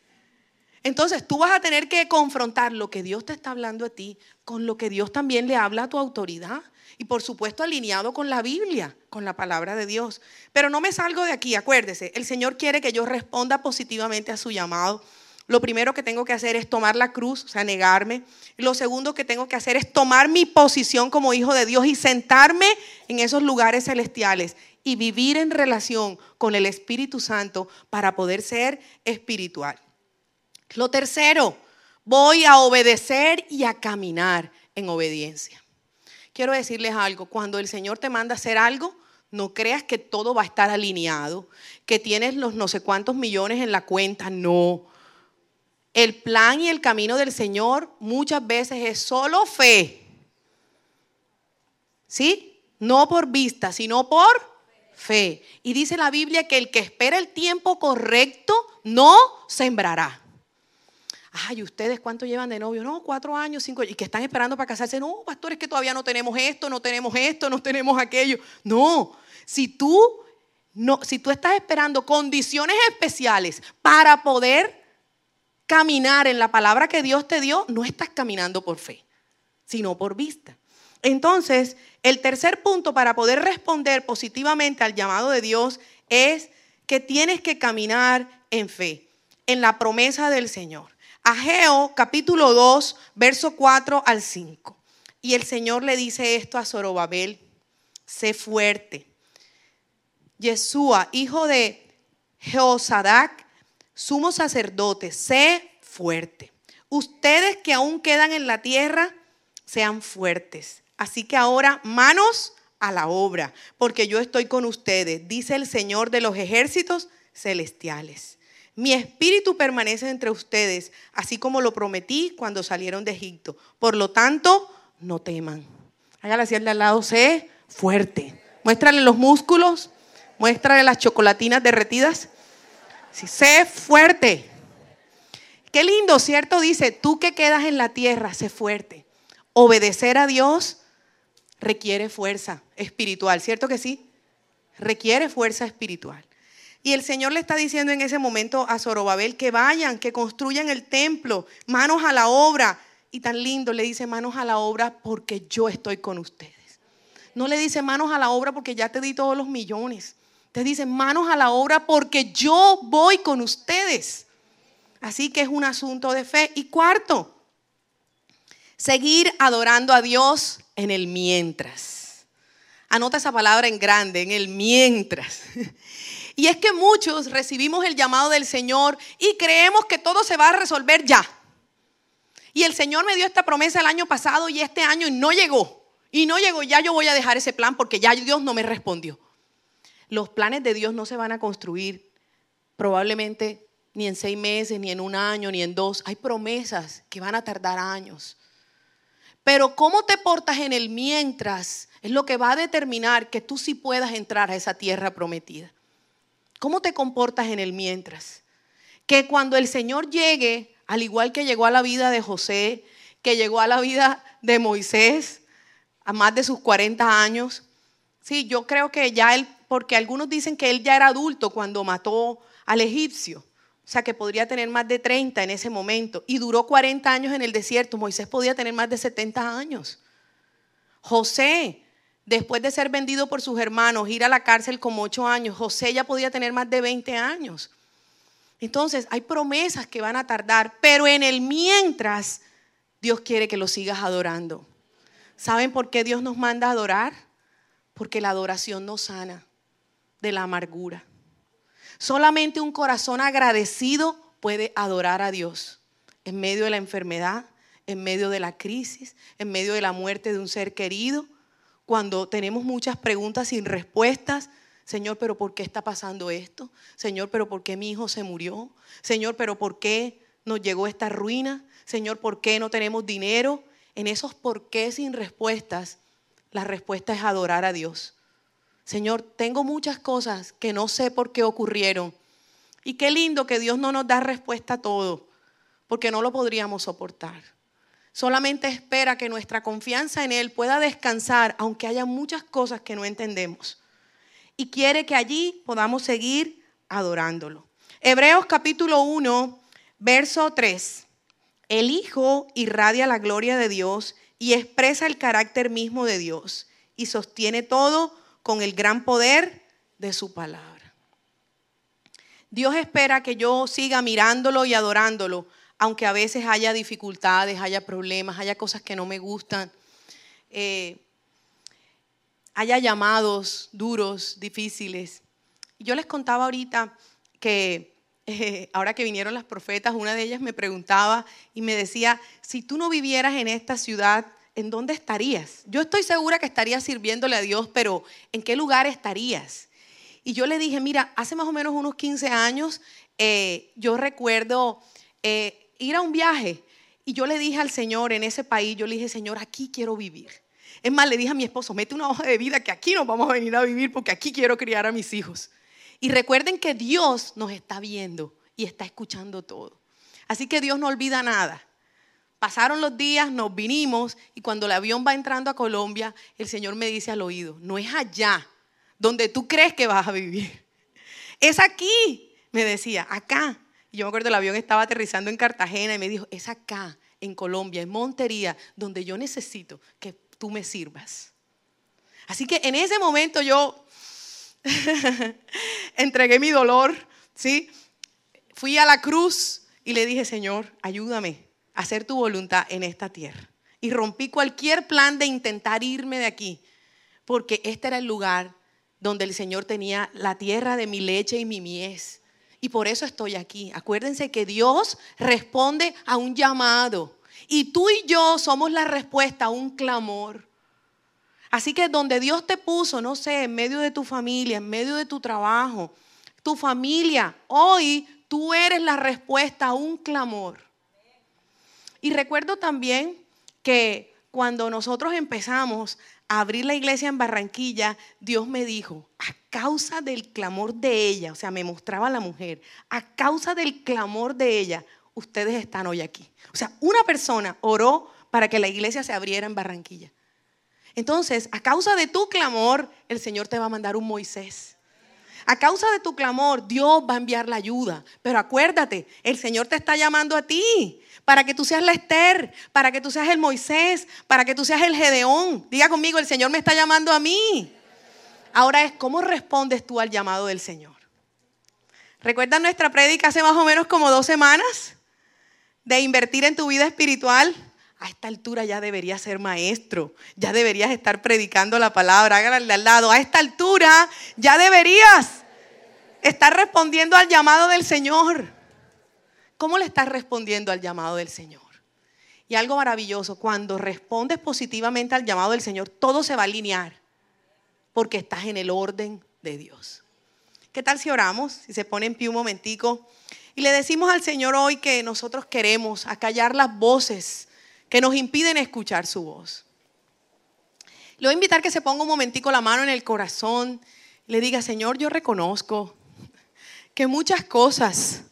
Entonces tú vas a tener que confrontar lo que Dios te está hablando a ti con lo que Dios también le habla a tu autoridad. Y por supuesto alineado con la Biblia, con la palabra de Dios. Pero no me salgo de aquí, acuérdese, el Señor quiere que yo responda positivamente a su llamado. Lo primero que tengo que hacer es tomar la cruz, o sea, negarme. Lo segundo que tengo que hacer es tomar mi posición como hijo de Dios y sentarme en esos lugares celestiales y vivir en relación con el Espíritu Santo para poder ser espiritual. Lo tercero, voy a obedecer y a caminar en obediencia quiero decirles algo, cuando el Señor te manda a hacer algo, no creas que todo va a estar alineado, que tienes los no sé cuántos millones en la cuenta, no. El plan y el camino del Señor muchas veces es solo fe. ¿Sí? No por vista, sino por fe. Y dice la Biblia que el que espera el tiempo correcto no sembrará. Ay, ¿ustedes cuánto llevan de novio? No, cuatro años, cinco Y que están esperando para casarse. No, pastor, es que todavía no tenemos esto, no tenemos esto, no tenemos aquello. No, si tú, no, si tú estás esperando condiciones especiales para poder caminar en la palabra que Dios te dio, no estás caminando por fe, sino por vista. Entonces, el tercer punto para poder responder positivamente al llamado de Dios es que tienes que caminar en fe, en la promesa del Señor. Ageo capítulo 2, verso 4 al 5. Y el Señor le dice esto a Zorobabel, sé fuerte. Yeshua, hijo de Jeosadac, sumo sacerdote, sé fuerte. Ustedes que aún quedan en la tierra, sean fuertes. Así que ahora manos a la obra, porque yo estoy con ustedes, dice el Señor de los ejércitos celestiales. Mi espíritu permanece entre ustedes, así como lo prometí cuando salieron de Egipto. Por lo tanto, no teman. Hágale de al lado, sé fuerte. Muéstrale los músculos, muéstrale las chocolatinas derretidas. Sí, sé fuerte. Qué lindo, ¿cierto? Dice, tú que quedas en la tierra, sé fuerte. Obedecer a Dios requiere fuerza espiritual, ¿cierto que sí? Requiere fuerza espiritual. Y el Señor le está diciendo en ese momento a Zorobabel que vayan, que construyan el templo, manos a la obra. Y tan lindo le dice manos a la obra porque yo estoy con ustedes. No le dice manos a la obra porque ya te di todos los millones. Te dice manos a la obra porque yo voy con ustedes. Así que es un asunto de fe. Y cuarto, seguir adorando a Dios en el mientras. Anota esa palabra en grande, en el mientras. Y es que muchos recibimos el llamado del Señor y creemos que todo se va a resolver ya. Y el Señor me dio esta promesa el año pasado y este año no llegó. Y no llegó, ya yo voy a dejar ese plan porque ya Dios no me respondió. Los planes de Dios no se van a construir probablemente ni en seis meses, ni en un año, ni en dos. Hay promesas que van a tardar años. Pero cómo te portas en el mientras es lo que va a determinar que tú sí puedas entrar a esa tierra prometida. ¿Cómo te comportas en el mientras? Que cuando el Señor llegue, al igual que llegó a la vida de José, que llegó a la vida de Moisés, a más de sus 40 años, sí, yo creo que ya él, porque algunos dicen que él ya era adulto cuando mató al egipcio, o sea que podría tener más de 30 en ese momento, y duró 40 años en el desierto, Moisés podía tener más de 70 años. José Después de ser vendido por sus hermanos, ir a la cárcel como ocho años, José ya podía tener más de 20 años. Entonces, hay promesas que van a tardar, pero en el mientras, Dios quiere que lo sigas adorando. ¿Saben por qué Dios nos manda a adorar? Porque la adoración nos sana de la amargura. Solamente un corazón agradecido puede adorar a Dios en medio de la enfermedad, en medio de la crisis, en medio de la muerte de un ser querido cuando tenemos muchas preguntas sin respuestas. Señor, pero ¿por qué está pasando esto? Señor, pero ¿por qué mi hijo se murió? Señor, pero ¿por qué nos llegó esta ruina? Señor, ¿por qué no tenemos dinero? En esos por qué sin respuestas, la respuesta es adorar a Dios. Señor, tengo muchas cosas que no sé por qué ocurrieron. Y qué lindo que Dios no nos da respuesta a todo, porque no lo podríamos soportar. Solamente espera que nuestra confianza en Él pueda descansar, aunque haya muchas cosas que no entendemos. Y quiere que allí podamos seguir adorándolo. Hebreos capítulo 1, verso 3. El Hijo irradia la gloria de Dios y expresa el carácter mismo de Dios y sostiene todo con el gran poder de su palabra. Dios espera que yo siga mirándolo y adorándolo aunque a veces haya dificultades, haya problemas, haya cosas que no me gustan, eh, haya llamados duros, difíciles. Yo les contaba ahorita que eh, ahora que vinieron las profetas, una de ellas me preguntaba y me decía, si tú no vivieras en esta ciudad, ¿en dónde estarías? Yo estoy segura que estarías sirviéndole a Dios, pero ¿en qué lugar estarías? Y yo le dije, mira, hace más o menos unos 15 años, eh, yo recuerdo ir a un viaje. Y yo le dije al Señor en ese país, yo le dije, Señor, aquí quiero vivir. Es más, le dije a mi esposo, mete una hoja de vida que aquí nos vamos a venir a vivir porque aquí quiero criar a mis hijos. Y recuerden que Dios nos está viendo y está escuchando todo. Así que Dios no olvida nada. Pasaron los días, nos vinimos y cuando el avión va entrando a Colombia, el Señor me dice al oído, no es allá donde tú crees que vas a vivir. Es aquí, me decía, acá yo me acuerdo el avión estaba aterrizando en Cartagena y me dijo, es acá, en Colombia, en Montería, donde yo necesito que tú me sirvas. Así que en ese momento yo entregué mi dolor, ¿sí? Fui a la cruz y le dije, Señor, ayúdame a hacer tu voluntad en esta tierra. Y rompí cualquier plan de intentar irme de aquí, porque este era el lugar donde el Señor tenía la tierra de mi leche y mi mies y por eso estoy aquí. Acuérdense que Dios responde a un llamado. Y tú y yo somos la respuesta a un clamor. Así que donde Dios te puso, no sé, en medio de tu familia, en medio de tu trabajo, tu familia, hoy tú eres la respuesta a un clamor. Y recuerdo también que cuando nosotros empezamos abrir la iglesia en Barranquilla, Dios me dijo, a causa del clamor de ella, o sea, me mostraba la mujer, a causa del clamor de ella, ustedes están hoy aquí. O sea, una persona oró para que la iglesia se abriera en Barranquilla. Entonces, a causa de tu clamor, el Señor te va a mandar un Moisés. A causa de tu clamor, Dios va a enviar la ayuda. Pero acuérdate, el Señor te está llamando a ti para que tú seas la Esther, para que tú seas el Moisés, para que tú seas el Gedeón. Diga conmigo, el Señor me está llamando a mí. Ahora es, ¿cómo respondes tú al llamado del Señor? ¿Recuerdas nuestra prédica hace más o menos como dos semanas? De invertir en tu vida espiritual. A esta altura ya deberías ser maestro, ya deberías estar predicando la palabra, hágale al lado. A esta altura ya deberías estar respondiendo al llamado del Señor. ¿Cómo le estás respondiendo al llamado del Señor? Y algo maravilloso, cuando respondes positivamente al llamado del Señor, todo se va a alinear porque estás en el orden de Dios. ¿Qué tal si oramos? Si se pone en pie un momentico y le decimos al Señor hoy que nosotros queremos acallar las voces que nos impiden escuchar su voz. Le voy a invitar que se ponga un momentico la mano en el corazón le diga, Señor, yo reconozco que muchas cosas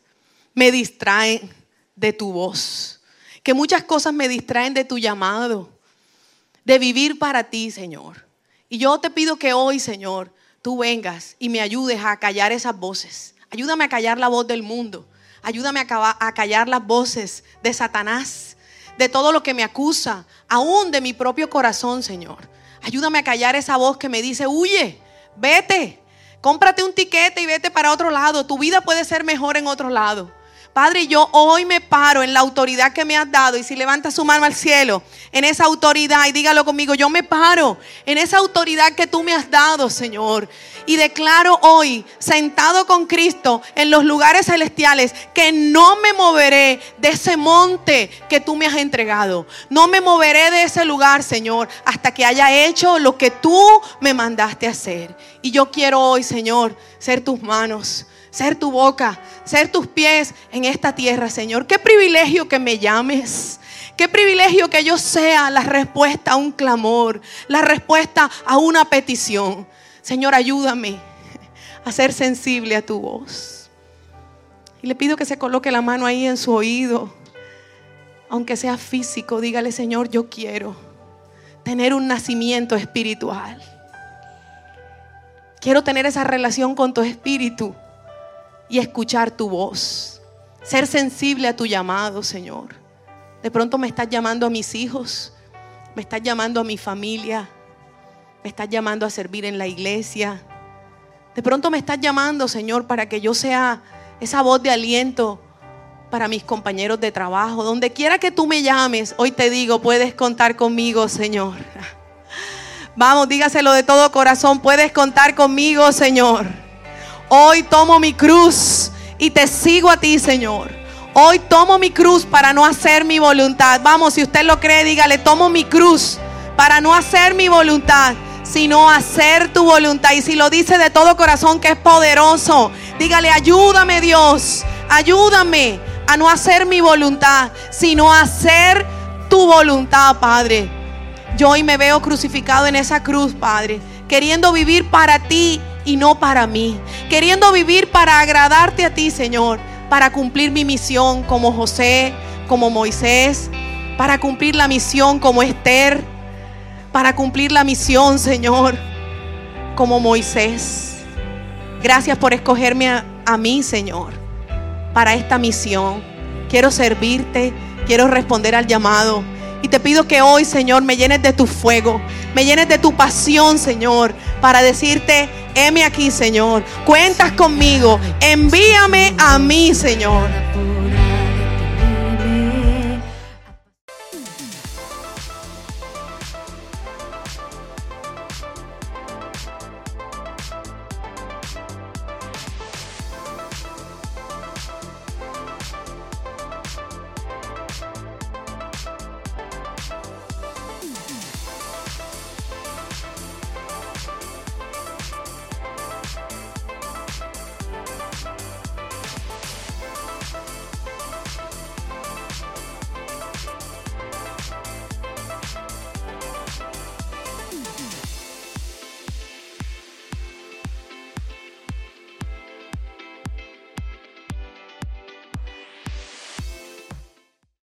me distraen de tu voz, que muchas cosas me distraen de tu llamado, de vivir para ti, Señor. Y yo te pido que hoy, Señor, tú vengas y me ayudes a callar esas voces. Ayúdame a callar la voz del mundo. Ayúdame a callar las voces de Satanás, de todo lo que me acusa, aún de mi propio corazón, Señor. Ayúdame a callar esa voz que me dice, huye, vete, cómprate un tiquete y vete para otro lado. Tu vida puede ser mejor en otro lado. Padre, yo hoy me paro en la autoridad que me has dado. Y si levanta su mano al cielo, en esa autoridad, y dígalo conmigo, yo me paro en esa autoridad que tú me has dado, Señor. Y declaro hoy, sentado con Cristo en los lugares celestiales, que no me moveré de ese monte que tú me has entregado. No me moveré de ese lugar, Señor, hasta que haya hecho lo que tú me mandaste hacer. Y yo quiero hoy, Señor, ser tus manos ser tu boca, ser tus pies en esta tierra, Señor. Qué privilegio que me llames. Qué privilegio que yo sea la respuesta a un clamor, la respuesta a una petición. Señor, ayúdame a ser sensible a tu voz. Y le pido que se coloque la mano ahí en su oído. Aunque sea físico, dígale, Señor, yo quiero tener un nacimiento espiritual. Quiero tener esa relación con tu espíritu y escuchar tu voz. Ser sensible a tu llamado, Señor. De pronto me estás llamando a mis hijos, me estás llamando a mi familia, me estás llamando a servir en la iglesia. De pronto me estás llamando, Señor, para que yo sea esa voz de aliento para mis compañeros de trabajo. Donde quiera que tú me llames, hoy te digo, puedes contar conmigo, Señor. Vamos, dígaselo de todo corazón, puedes contar conmigo, Señor. Hoy tomo mi cruz y te sigo a ti, Señor. Hoy tomo mi cruz para no hacer mi voluntad. Vamos, si usted lo cree, dígale, tomo mi cruz para no hacer mi voluntad, sino hacer tu voluntad. Y si lo dice de todo corazón que es poderoso, dígale, ayúdame Dios, ayúdame a no hacer mi voluntad, sino hacer tu voluntad, Padre. Yo hoy me veo crucificado en esa cruz, Padre, queriendo vivir para ti y no para mí. Queriendo vivir para agradarte a ti, Señor, para cumplir mi misión como José, como Moisés, para cumplir la misión como Esther, para cumplir la misión, Señor, como Moisés. Gracias por escogerme a, mí, Señor, para esta misión. Quiero servirte, quiero responder al llamado. Y te pido que hoy, Señor, me llenes de tu fuego, me llenes de tu pasión, Señor, para decirte, heme aquí, Señor. Cuentas conmigo, envíame a mí, Señor.